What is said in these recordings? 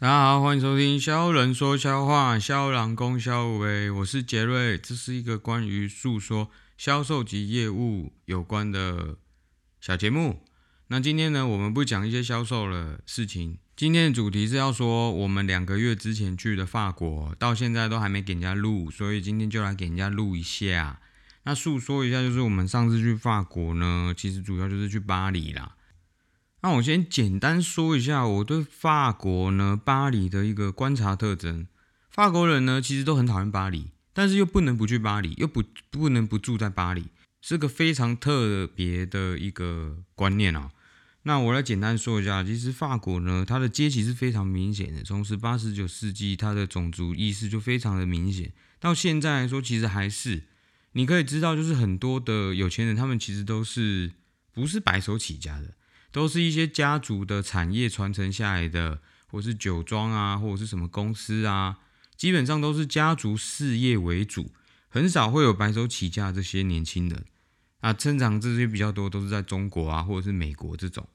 大家好，欢迎收听肖人说笑话，肖郎公肖伟，我是杰瑞，这是一个关于诉说销售及业务有关的小节目。那今天呢，我们不讲一些销售的事情，今天的主题是要说我们两个月之前去的法国，到现在都还没给人家录，所以今天就来给人家录一下。那诉说一下，就是我们上次去法国呢，其实主要就是去巴黎啦。那我先简单说一下我对法国呢巴黎的一个观察特征。法国人呢其实都很讨厌巴黎，但是又不能不去巴黎，又不不能不住在巴黎，是个非常特别的一个观念啊。那我来简单说一下，其实法国呢它的阶级是非常明显的，从十八十九世纪它的种族意识就非常的明显，到现在来说其实还是。你可以知道，就是很多的有钱人，他们其实都是不是白手起家的。都是一些家族的产业传承下来的，或是酒庄啊，或者是什么公司啊，基本上都是家族事业为主，很少会有白手起家这些年轻人啊。增长这些比较多都是在中国啊，或者是美国这种。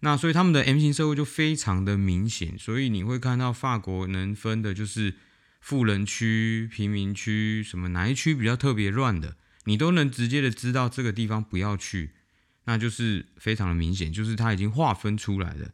那所以他们的 M 型社会就非常的明显，所以你会看到法国能分的就是富人区、贫民区，什么哪一区比较特别乱的，你都能直接的知道这个地方不要去。那就是非常的明显，就是它已经划分出来了。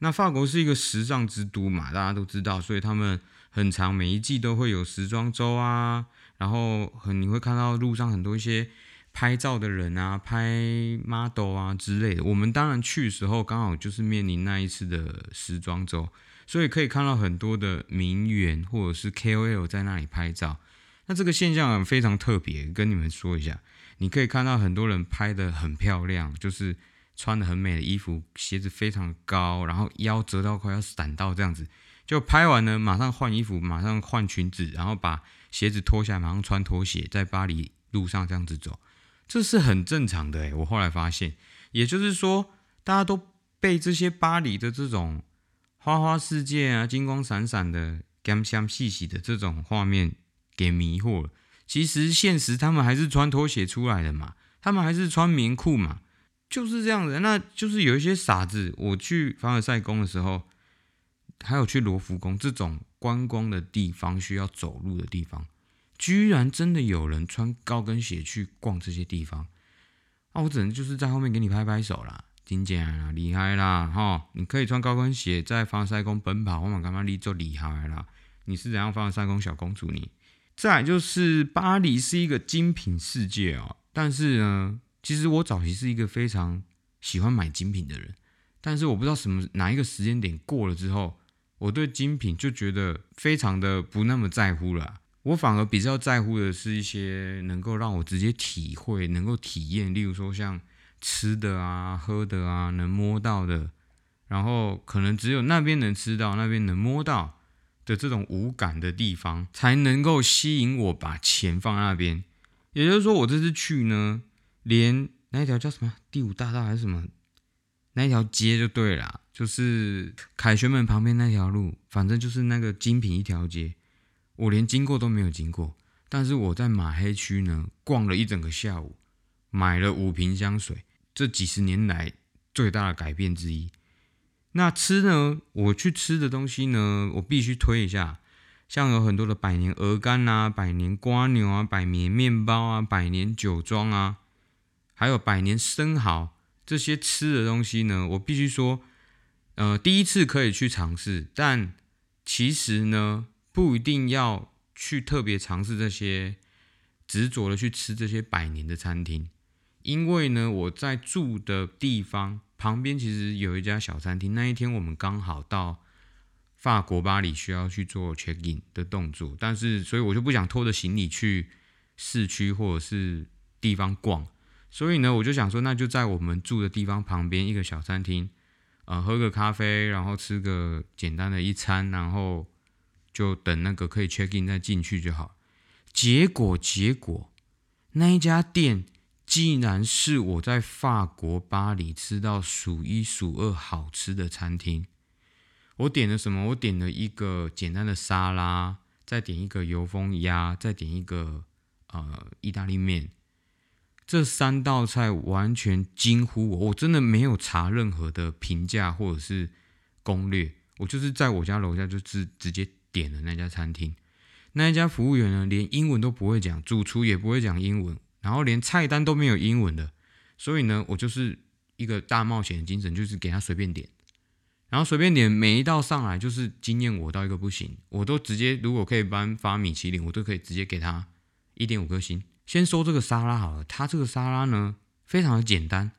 那法国是一个时尚之都嘛，大家都知道，所以他们很长每一季都会有时装周啊，然后很你会看到路上很多一些拍照的人啊，拍 model 啊之类的。我们当然去的时候刚好就是面临那一次的时装周，所以可以看到很多的名媛或者是 KOL 在那里拍照。那这个现象非常特别，跟你们说一下。你可以看到很多人拍的很漂亮，就是穿的很美的衣服，鞋子非常高，然后腰折到快要闪到这样子。就拍完呢，马上换衣服，马上换裙子，然后把鞋子脱下来，马上穿拖鞋，在巴黎路上这样子走，这是很正常的诶，我后来发现，也就是说，大家都被这些巴黎的这种花花世界啊、金光闪闪的、干香细细的这种画面给迷惑了。其实现实他们还是穿拖鞋出来的嘛，他们还是穿棉裤嘛，就是这样的。那就是有一些傻子，我去凡尔赛宫的时候，还有去罗浮宫这种观光的地方需要走路的地方，居然真的有人穿高跟鞋去逛这些地方。那我只能就是在后面给你拍拍手啦，金姐啊，厉害啦哈！你可以穿高跟鞋在凡尔赛宫奔跑，我们干嘛你就厉害啦？你是怎样凡尔赛宫小公主你？再就是巴黎是一个精品世界啊，但是呢，其实我早期是一个非常喜欢买精品的人，但是我不知道什么哪一个时间点过了之后，我对精品就觉得非常的不那么在乎了。我反而比较在乎的是一些能够让我直接体会、能够体验，例如说像吃的啊、喝的啊，能摸到的，然后可能只有那边能吃到，那边能摸到。的这种无感的地方，才能够吸引我把钱放那边。也就是说，我这次去呢，连那一条叫什么第五大道还是什么那一条街就对了，就是凯旋门旁边那条路，反正就是那个精品一条街，我连经过都没有经过。但是我在马黑区呢，逛了一整个下午，买了五瓶香水，这几十年来最大的改变之一。那吃呢？我去吃的东西呢？我必须推一下，像有很多的百年鹅肝啊、百年瓜牛啊、百年面包啊、百年酒庄啊，还有百年生蚝这些吃的东西呢，我必须说，呃，第一次可以去尝试，但其实呢，不一定要去特别尝试这些，执着的去吃这些百年的餐厅，因为呢，我在住的地方。旁边其实有一家小餐厅。那一天我们刚好到法国巴黎，需要去做 check in 的动作，但是所以我就不想拖着行李去市区或者是地方逛，所以呢，我就想说，那就在我们住的地方旁边一个小餐厅，呃，喝个咖啡，然后吃个简单的一餐，然后就等那个可以 check in 再进去就好。结果结果那一家店。既然是我在法国巴黎吃到数一数二好吃的餐厅，我点了什么？我点了一个简单的沙拉，再点一个油封鸭，再点一个呃意大利面。这三道菜完全惊呼我，我真的没有查任何的评价或者是攻略，我就是在我家楼下就直直接点了那家餐厅，那一家服务员呢连英文都不会讲，主厨也不会讲英文，然后连菜单都没有英文的，所以呢，我就是一个大冒险的精神，就是给他随便点，然后随便点每一道上来就是惊艳我到一个不行，我都直接如果可以颁发米其林，我都可以直接给他一点五颗星。先说这个沙拉好了，它这个沙拉呢非常的简单，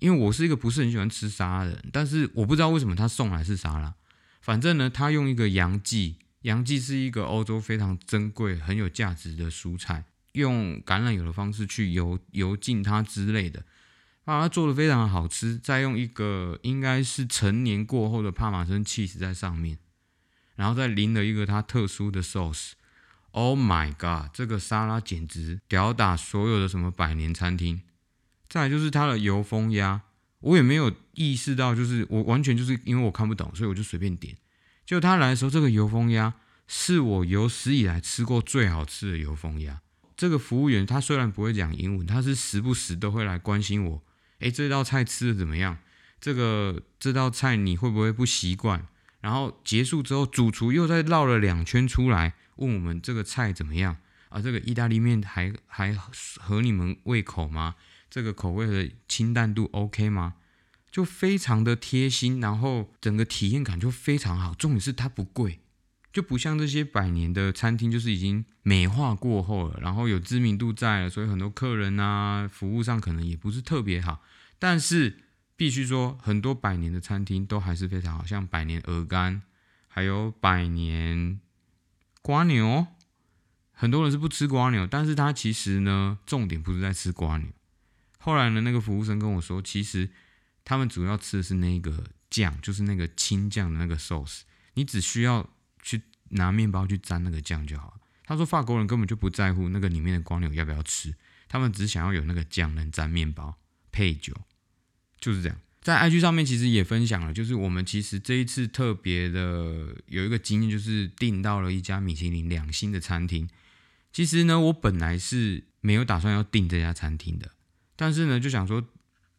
因为我是一个不是很喜欢吃沙拉的人，但是我不知道为什么他送来是沙拉，反正呢他用一个洋蓟，洋蓟是一个欧洲非常珍贵、很有价值的蔬菜，用橄榄油的方式去油油浸它之类的，把它做的非常的好吃，再用一个应该是成年过后的帕玛森 cheese 在上面，然后再淋了一个它特殊的 sauce。Oh my god！这个沙拉简直吊打所有的什么百年餐厅。再来就是它的油封鸭，我也没有意识到，就是我完全就是因为我看不懂，所以我就随便点。就他来的时候，这个油封鸭是我有史以来吃过最好吃的油封鸭。这个服务员他虽然不会讲英文，他是时不时都会来关心我。诶，这道菜吃的怎么样？这个这道菜你会不会不习惯？然后结束之后，主厨又再绕了两圈出来。问我们这个菜怎么样啊？这个意大利面还还合你们胃口吗？这个口味的清淡度 OK 吗？就非常的贴心，然后整个体验感就非常好。重点是它不贵，就不像这些百年的餐厅，就是已经美化过后了，然后有知名度在了，所以很多客人啊，服务上可能也不是特别好。但是必须说，很多百年的餐厅都还是非常好，像百年鹅肝，还有百年。瓜牛，很多人是不吃瓜牛，但是他其实呢，重点不是在吃瓜牛。后来呢，那个服务生跟我说，其实他们主要吃的是那个酱，就是那个青酱的那个 sauce。你只需要去拿面包去沾那个酱就好他说法国人根本就不在乎那个里面的光牛要不要吃，他们只想要有那个酱能沾面包配酒，就是这样。在 IG 上面其实也分享了，就是我们其实这一次特别的有一个经验，就是订到了一家米其林两星的餐厅。其实呢，我本来是没有打算要订这家餐厅的，但是呢，就想说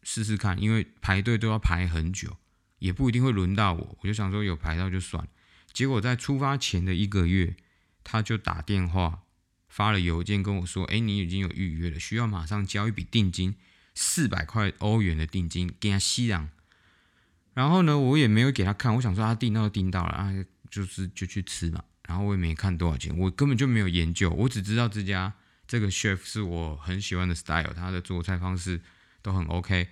试试看，因为排队都要排很久，也不一定会轮到我，我就想说有排到就算了。结果在出发前的一个月，他就打电话发了邮件跟我说：“哎，你已经有预约了，需要马上交一笔定金。”四百块欧元的定金给他吸氧，然后呢，我也没有给他看，我想说他订到就订到了啊，就是就去吃嘛。然后我也没看多少钱，我根本就没有研究，我只知道这家这个 chef 是我很喜欢的 style，他的做菜方式都很 OK。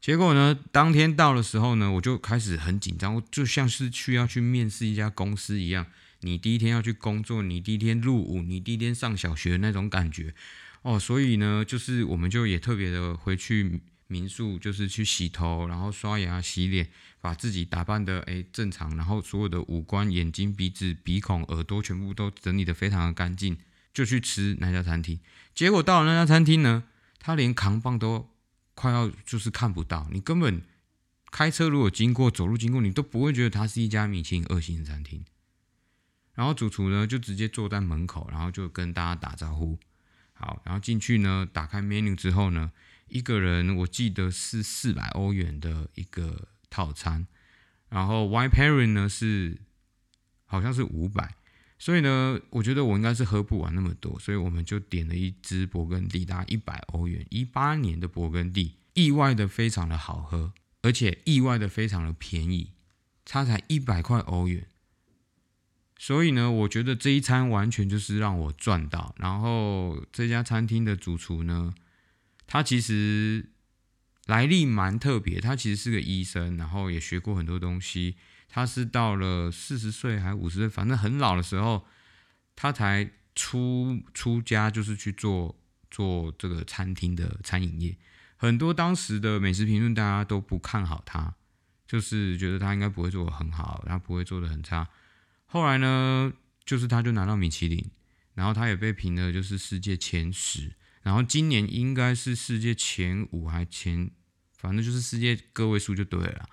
结果呢，当天到的时候呢，我就开始很紧张，我就像是去要去面试一家公司一样，你第一天要去工作，你第一天入伍，你第一天上小学那种感觉。哦，所以呢，就是我们就也特别的回去民宿，就是去洗头，然后刷牙、洗脸，把自己打扮的诶正常，然后所有的五官、眼睛、鼻子、鼻孔、耳朵全部都整理的非常的干净，就去吃那家餐厅。结果到了那家餐厅呢，他连扛棒都快要就是看不到，你根本开车如果经过、走路经过，你都不会觉得它是一家米其林二星餐厅。然后主厨呢就直接坐在门口，然后就跟大家打招呼。好，然后进去呢，打开 menu 之后呢，一个人我记得是四百欧元的一个套餐，然后 wine pairing 呢是好像是五百，所以呢，我觉得我应该是喝不完那么多，所以我们就点了一支勃艮第，大概一百欧元，一八年的勃艮第，意外的非常的好喝，而且意外的非常的便宜，它才一百块欧元。所以呢，我觉得这一餐完全就是让我赚到。然后这家餐厅的主厨呢，他其实来历蛮特别，他其实是个医生，然后也学过很多东西。他是到了四十岁还五十岁，反正很老的时候，他才出出家，就是去做做这个餐厅的餐饮业。很多当时的美食评论大家都不看好他，就是觉得他应该不会做的很好，他不会做的很差。后来呢，就是他就拿到米其林，然后他也被评了就是世界前十，然后今年应该是世界前五还前，反正就是世界个位数就对了。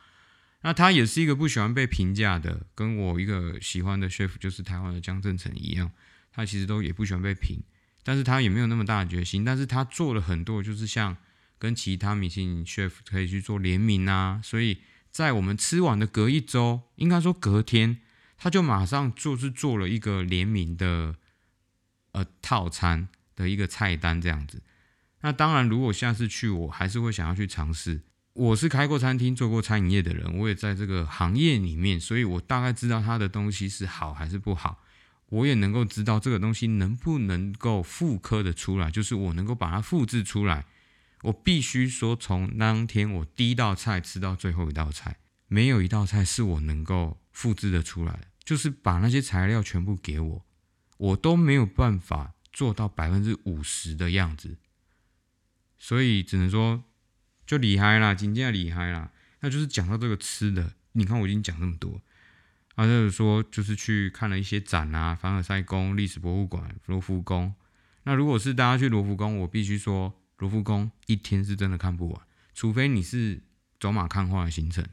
那他也是一个不喜欢被评价的，跟我一个喜欢的 chef 就是台湾的江正成一样，他其实都也不喜欢被评，但是他也没有那么大的决心，但是他做了很多，就是像跟其他明星 chef 可以去做联名啊，所以。在我们吃完的隔一周，应该说隔天，他就马上就是做了一个联名的呃套餐的一个菜单这样子。那当然，如果下次去，我还是会想要去尝试。我是开过餐厅、做过餐饮业的人，我也在这个行业里面，所以我大概知道他的东西是好还是不好。我也能够知道这个东西能不能够复刻的出来，就是我能够把它复制出来。我必须说，从当天我第一道菜吃到最后一道菜，没有一道菜是我能够复制的出来的。就是把那些材料全部给我，我都没有办法做到百分之五十的样子。所以只能说，就厉害啦，今天厉害啦。那就是讲到这个吃的，你看我已经讲那么多。啊，就是说，就是去看了一些展啊，凡尔赛宫历史博物馆、罗浮宫。那如果是大家去罗浮宫，我必须说，罗浮宫一天是真的看不完，除非你是走马看花的行程。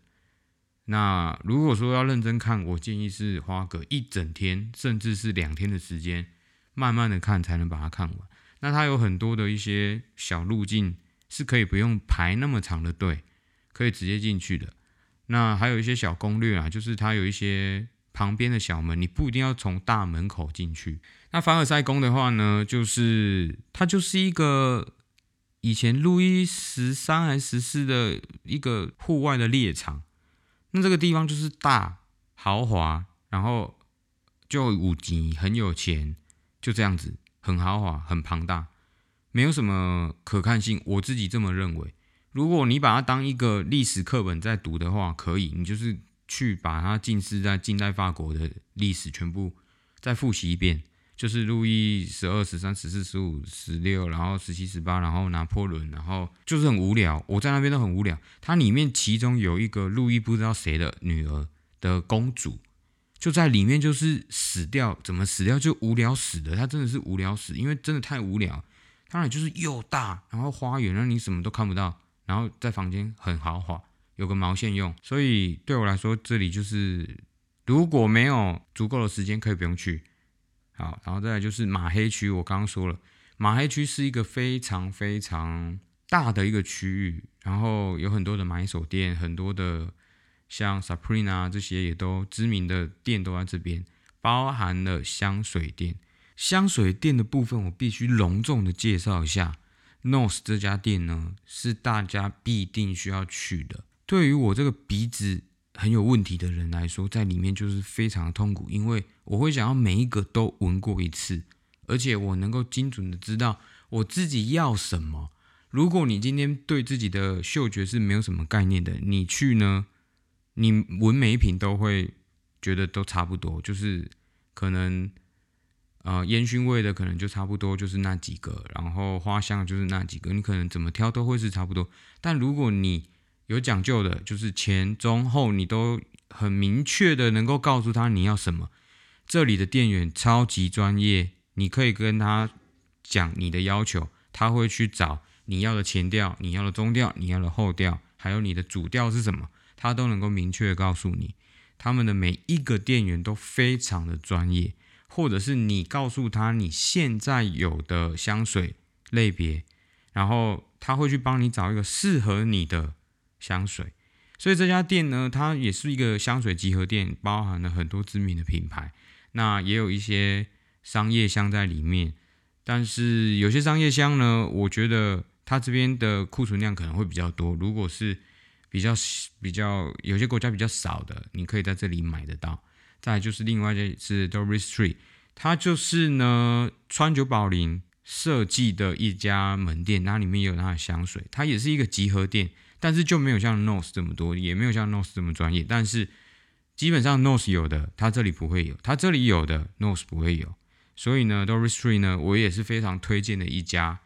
那如果说要认真看，我建议是花个一整天，甚至是两天的时间，慢慢的看才能把它看完。那它有很多的一些小路径，是可以不用排那么长的队，可以直接进去的。那还有一些小攻略啊，就是它有一些旁边的小门，你不一定要从大门口进去。那凡尔赛宫的话呢，就是它就是一个以前路易十三还十四的一个户外的猎场。那这个地方就是大豪华，然后就五级很有钱，就这样子很豪华很庞大，没有什么可看性，我自己这么认为。如果你把它当一个历史课本在读的话，可以，你就是去把它近似在近代法国的历史全部再复习一遍，就是路易十二、十三、十四、十五、十六，然后十七、十八，然后拿破仑，然后就是很无聊。我在那边都很无聊。它里面其中有一个路易不知道谁的女儿的公主，就在里面就是死掉，怎么死掉就无聊死的。她真的是无聊死，因为真的太无聊。当然就是又大，然后花园让你什么都看不到。然后在房间很豪华，有个毛线用，所以对我来说，这里就是如果没有足够的时间，可以不用去。好，然后再来就是马黑区，我刚刚说了，马黑区是一个非常非常大的一个区域，然后有很多的买手店，很多的像 Supreme 啊这些也都知名的店都在这边，包含了香水店。香水店的部分，我必须隆重的介绍一下。Nose 这家店呢，是大家必定需要去的。对于我这个鼻子很有问题的人来说，在里面就是非常痛苦，因为我会想要每一个都闻过一次，而且我能够精准的知道我自己要什么。如果你今天对自己的嗅觉是没有什么概念的，你去呢，你闻每一瓶都会觉得都差不多，就是可能。呃，烟熏味的可能就差不多就是那几个，然后花香就是那几个，你可能怎么挑都会是差不多。但如果你有讲究的，就是前中后你都很明确的能够告诉他你要什么，这里的店员超级专业，你可以跟他讲你的要求，他会去找你要的前调、你要的中调、你要的后调，还有你的主调是什么，他都能够明确的告诉你。他们的每一个店员都非常的专业。或者是你告诉他你现在有的香水类别，然后他会去帮你找一个适合你的香水。所以这家店呢，它也是一个香水集合店，包含了很多知名的品牌，那也有一些商业香在里面。但是有些商业香呢，我觉得它这边的库存量可能会比较多。如果是比较比较有些国家比较少的，你可以在这里买得到。再就是另外一家是 Doris Tree，它就是呢川久保玲设计的一家门店，那里面有它的香水，它也是一个集合店，但是就没有像 Nose 这么多，也没有像 Nose 这么专业，但是基本上 Nose 有的，它这里不会有，它这里有的 Nose 不会有，所以呢 Doris Tree 呢，我也是非常推荐的一家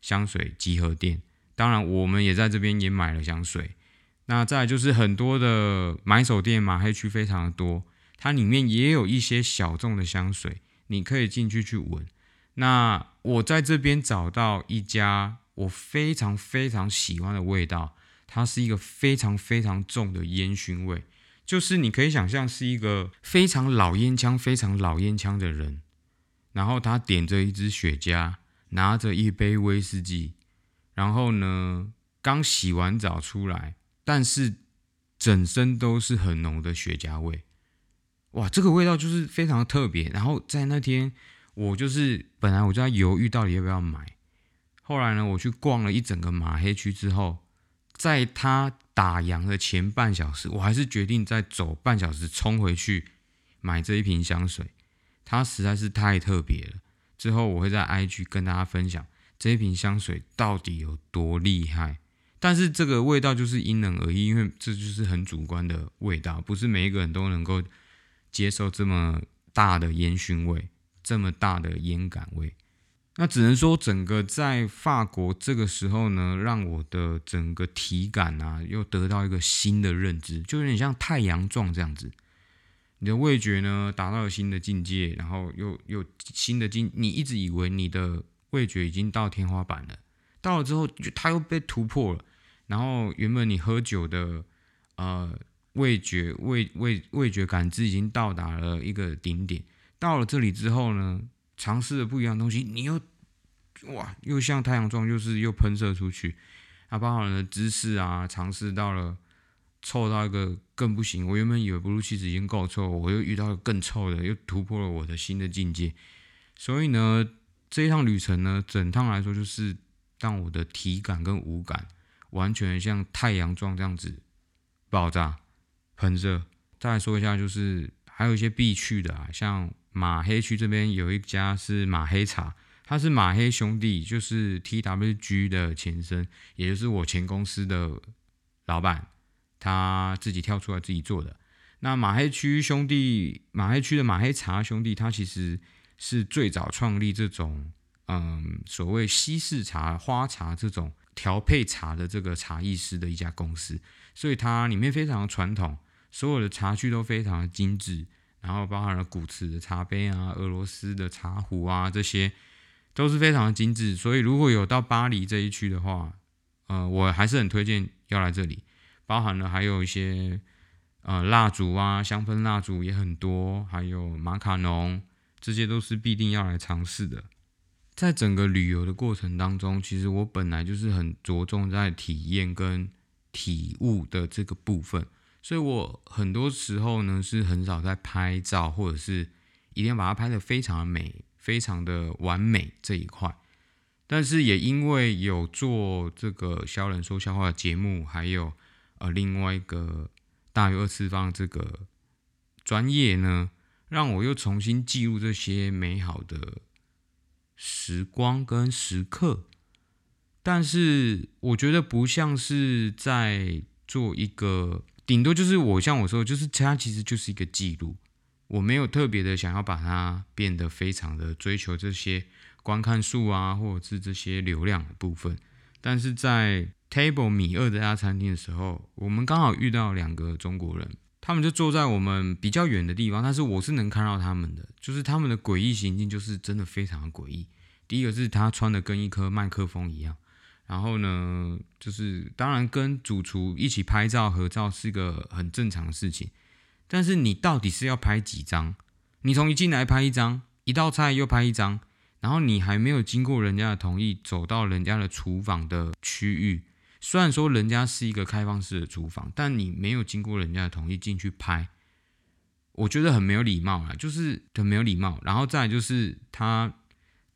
香水集合店，当然我们也在这边也买了香水，那再就是很多的买手店嘛，黑区非常的多。它里面也有一些小众的香水，你可以进去去闻。那我在这边找到一家我非常非常喜欢的味道，它是一个非常非常重的烟熏味，就是你可以想象是一个非常老烟枪、非常老烟枪的人，然后他点着一支雪茄，拿着一杯威士忌，然后呢刚洗完澡出来，但是。整身都是很浓的雪茄味。哇，这个味道就是非常特别。然后在那天，我就是本来我就在犹豫到底要不要买，后来呢，我去逛了一整个马黑区之后，在他打烊的前半小时，我还是决定再走半小时冲回去买这一瓶香水。它实在是太特别了。之后我会在 IG 跟大家分享这一瓶香水到底有多厉害。但是这个味道就是因人而异，因为这就是很主观的味道，不是每一个人都能够。接受这么大的烟熏味，这么大的烟感味，那只能说整个在法国这个时候呢，让我的整个体感啊，又得到一个新的认知，就有点像太阳状这样子。你的味觉呢达到了新的境界，然后又又新的境，你一直以为你的味觉已经到天花板了，到了之后就它又被突破了，然后原本你喝酒的呃。味觉、味味味觉感知已经到达了一个顶点。到了这里之后呢，尝试了不一样的东西，你又哇，又像太阳状，就是又喷射出去。啊，包含了姿势啊，尝试到了臭到一个更不行。我原本以为不露气质已经够臭，我又遇到了更臭的，又突破了我的新的境界。所以呢，这一趟旅程呢，整趟来说就是让我的体感跟五感完全像太阳状这样子爆炸。很热，再来说一下，就是还有一些必去的啊，像马黑区这边有一家是马黑茶，它是马黑兄弟，就是 T W G 的前身，也就是我前公司的老板，他自己跳出来自己做的。那马黑区兄弟，马黑区的马黑茶兄弟，他其实是最早创立这种嗯所谓西式茶、花茶这种调配茶的这个茶艺师的一家公司，所以它里面非常的传统。所有的茶具都非常的精致，然后包含了古瓷的茶杯啊、俄罗斯的茶壶啊，这些都是非常的精致。所以如果有到巴黎这一区的话，呃，我还是很推荐要来这里。包含了还有一些呃蜡烛啊，香氛蜡烛也很多，还有马卡龙，这些都是必定要来尝试的。在整个旅游的过程当中，其实我本来就是很着重在体验跟体悟的这个部分。所以我很多时候呢是很少在拍照，或者是一定要把它拍得非常的美、非常的完美这一块。但是也因为有做这个销人说笑话的节目，还有呃另外一个大于二次方这个专业呢，让我又重新记录这些美好的时光跟时刻。但是我觉得不像是在做一个。顶多就是我像我说，就是它其实就是一个记录，我没有特别的想要把它变得非常的追求这些观看数啊，或者是这些流量的部分。但是在 Table 米二这家餐厅的时候，我们刚好遇到两个中国人，他们就坐在我们比较远的地方，但是我是能看到他们的，就是他们的诡异行径，就是真的非常的诡异。第一个是他穿的跟一颗麦克风一样。然后呢，就是当然跟主厨一起拍照合照是个很正常的事情，但是你到底是要拍几张？你从一进来拍一张，一道菜又拍一张，然后你还没有经过人家的同意走到人家的厨房的区域，虽然说人家是一个开放式的厨房，但你没有经过人家的同意进去拍，我觉得很没有礼貌啊，就是很没有礼貌。然后再就是他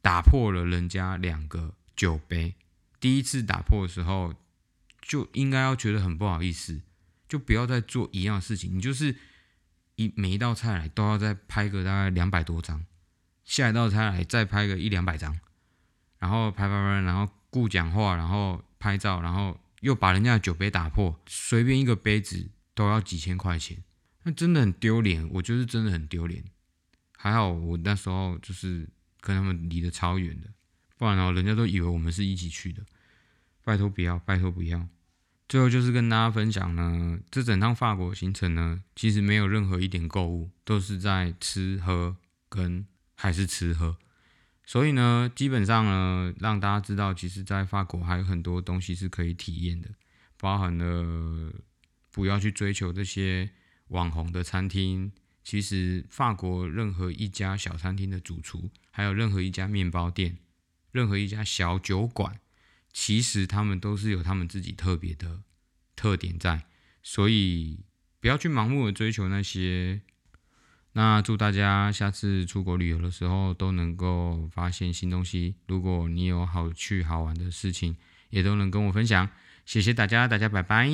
打破了人家两个酒杯。第一次打破的时候，就应该要觉得很不好意思，就不要再做一样事情。你就是一每一道菜来都要再拍个大概两百多张，下一道菜来再拍个一两百张，然后拍拍拍，然后顾讲话，然后拍照，然后又把人家的酒杯打破，随便一个杯子都要几千块钱，那真的很丢脸。我就是真的很丢脸。还好我那时候就是跟他们离得超远的。不然哦，人家都以为我们是一起去的。拜托不要，拜托不要。最后就是跟大家分享呢，这整趟法国行程呢，其实没有任何一点购物，都是在吃喝跟还是吃喝。所以呢，基本上呢，让大家知道，其实，在法国还有很多东西是可以体验的，包含了不要去追求这些网红的餐厅。其实，法国任何一家小餐厅的主厨，还有任何一家面包店。任何一家小酒馆，其实他们都是有他们自己特别的特点在，所以不要去盲目的追求那些。那祝大家下次出国旅游的时候都能够发现新东西。如果你有好去好玩的事情，也都能跟我分享。谢谢大家，大家拜拜。